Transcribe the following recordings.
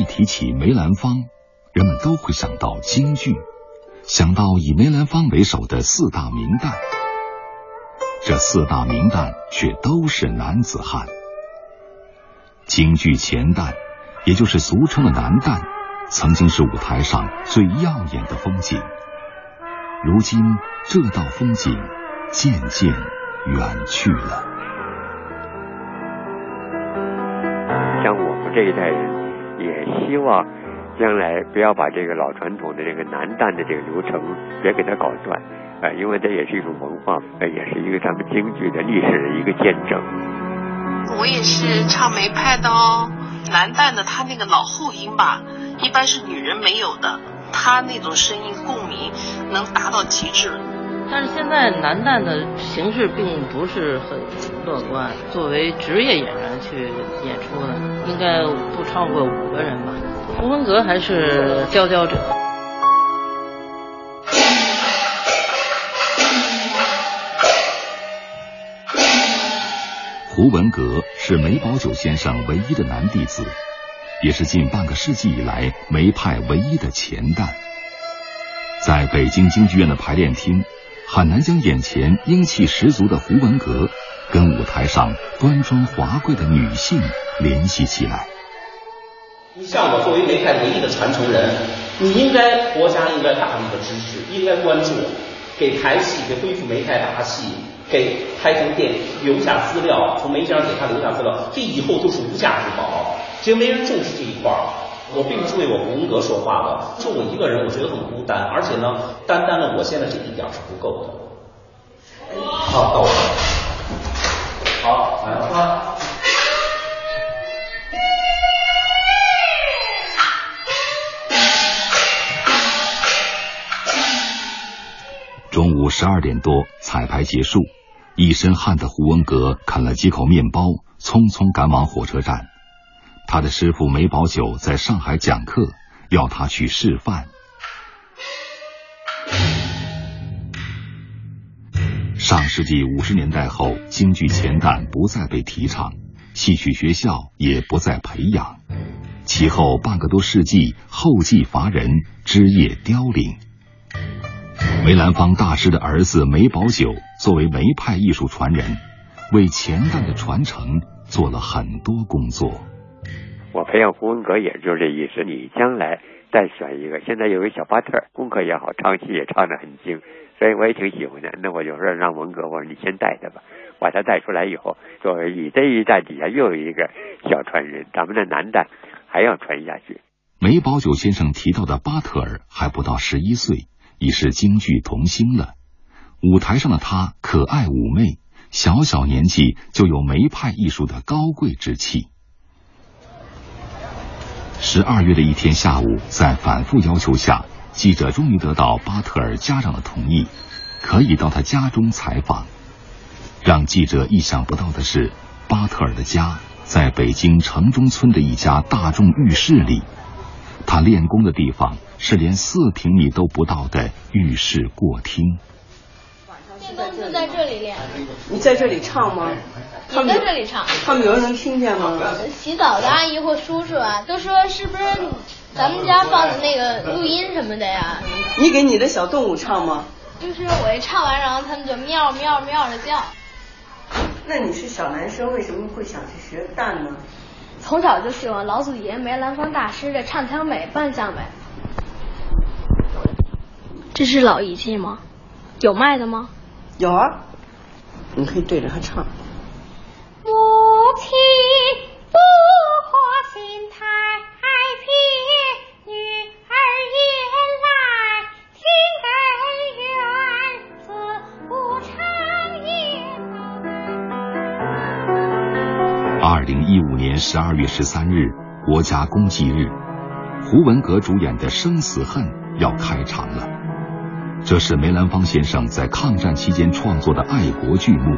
一提起梅兰芳，人们都会想到京剧，想到以梅兰芳为首的四大名旦。这四大名旦却都是男子汉。京剧前旦，也就是俗称的男旦，曾经是舞台上最耀眼的风景。如今，这道风景渐渐远去了。像我们这一代人，也希望将来不要把这个老传统的这个男旦的这个流程别给它搞断。啊，因为这也是一种文化，呃，也是一个咱们京剧的历史的一个见证。我也是唱梅派的哦，男旦的他那个老后音吧，一般是女人没有的，他那种声音共鸣能达到极致。但是现在男旦的形势并不是很乐观，作为职业演员去演出的，应该不超过五个人吧。胡文阁还是佼佼者。胡文阁是梅葆玖先生唯一的男弟子，也是近半个世纪以来梅派唯一的前旦。在北京京剧院的排练厅，很难将眼前英气十足的胡文阁跟舞台上端庄华贵的女性联系起来。你像我作为梅派唯一的传承人，你应该国家应该大力的支持，应该关注，给台戏给恢复梅派大戏。给开封店留下资料，从梅先生给他留下资料，这以后都是无价之宝。其实没人重视这一块儿，我并不是为我胡文阁说话的，就我一个人，我觉得很孤单，而且呢，单单的我现在这一点是不够的。好，到我。好，来吧。中午十二点多，彩排结束。一身汗的胡文阁啃了几口面包，匆匆赶往火车站。他的师傅梅葆玖在上海讲课，要他去示范。上世纪五十年代后，京剧前旦不再被提倡，戏曲学校也不再培养。其后半个多世纪，后继乏人，枝叶凋零。梅兰芳大师的儿子梅葆玖作为梅派艺术传人，为前旦的传承做了很多工作。我培养胡文阁，也就这意思。你将来再选一个，现在有个小巴特，功课也好，唱戏也唱得很精，所以我也挺喜欢的。那我就说让文阁，我说你先带他吧，把他带出来以后，作为你这一代底下又有一个小传人，咱们的男的还要传下去。梅葆玖先生提到的巴特尔还不到十一岁。已是京剧童星了。舞台上的他可爱妩媚，小小年纪就有梅派艺术的高贵之气。十二月的一天下午，在反复要求下，记者终于得到巴特尔家长的同意，可以到他家中采访。让记者意想不到的是，巴特尔的家在北京城中村的一家大众浴室里。他练功的地方是连四平米都不到的浴室过厅。练功是在这里练。你在这里唱吗？也在这里唱。他们有人能听见吗？洗澡的阿姨或叔叔啊，都说是不是咱们家放的那个录音什么的呀？你给你的小动物唱吗？就是我一唱完，然后他们就喵喵喵的叫。那你是小男生，为什么会想去学旦呢？从小就喜欢老祖爷梅兰芳大师的唱腔美、扮相美。这是老仪器吗？有卖的吗？有啊，你可以对着它唱。二零一五年十二月十三日，国家公祭日，胡文阁主演的《生死恨》要开场了。这是梅兰芳先生在抗战期间创作的爱国剧目。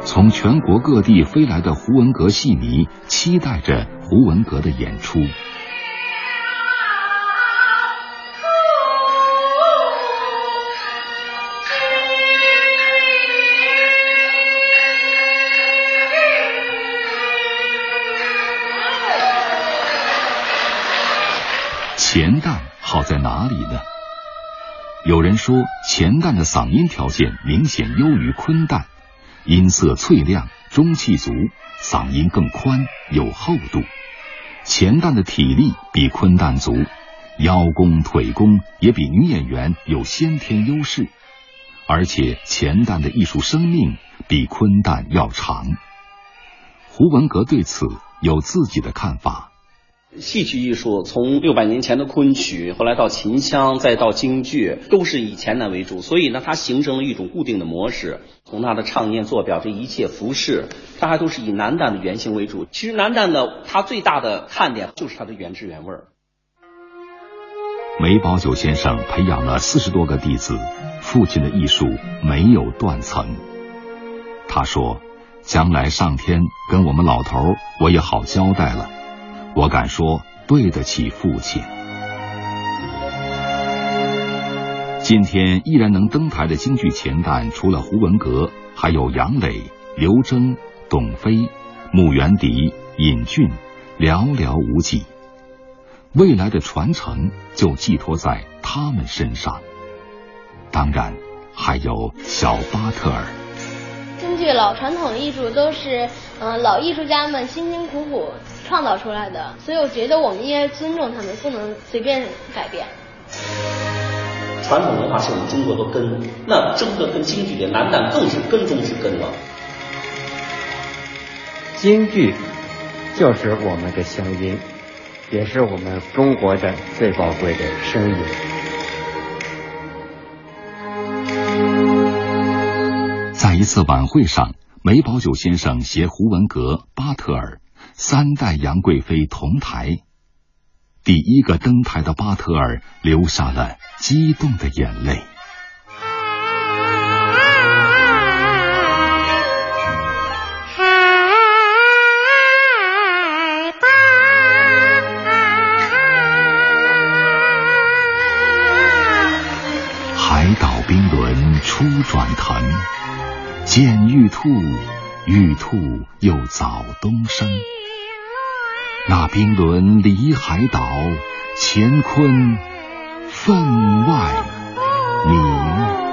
从全国各地飞来的胡文阁戏迷，期待着胡文阁的演出。钱旦好在哪里呢？有人说，钱旦的嗓音条件明显优于昆旦，音色脆亮，中气足，嗓音更宽有厚度。钱旦的体力比昆旦足，腰功腿功也比女演员有先天优势，而且钱旦的艺术生命比昆旦要长。胡文阁对此有自己的看法。戏曲艺术从六百年前的昆曲，后来到秦腔，再到京剧，都是以钱旦为主，所以呢，它形成了一种固定的模式。从它的唱念做表这一切服饰，它还都是以男旦的原型为主。其实男旦的，它最大的看点就是它的原汁原味儿。梅葆玖先生培养了四十多个弟子，父亲的艺术没有断层。他说：“将来上天跟我们老头，我也好交代了。”我敢说，对得起父亲。今天依然能登台的京剧前旦，除了胡文阁，还有杨磊、刘铮、董飞、穆元迪、尹俊，寥寥无几。未来的传承就寄托在他们身上。当然，还有小巴特尔。京剧老传统艺术都是，嗯，老艺术家们辛辛苦苦。创造出来的，所以我觉得我们应该尊重他们，不能随便改变。传统文化是我们中国的根，那中国跟京剧的男旦更是根中之根了。京剧就是我们的乡音，也是我们中国的最宝贵的声音。在一次晚会上，梅葆玖先生携胡文阁、巴特尔。三代杨贵妃同台，第一个登台的巴特尔流下了激动的眼泪。海岛冰轮初转腾，见玉兔，玉兔又早东升。那冰轮离海岛，乾坤分外明。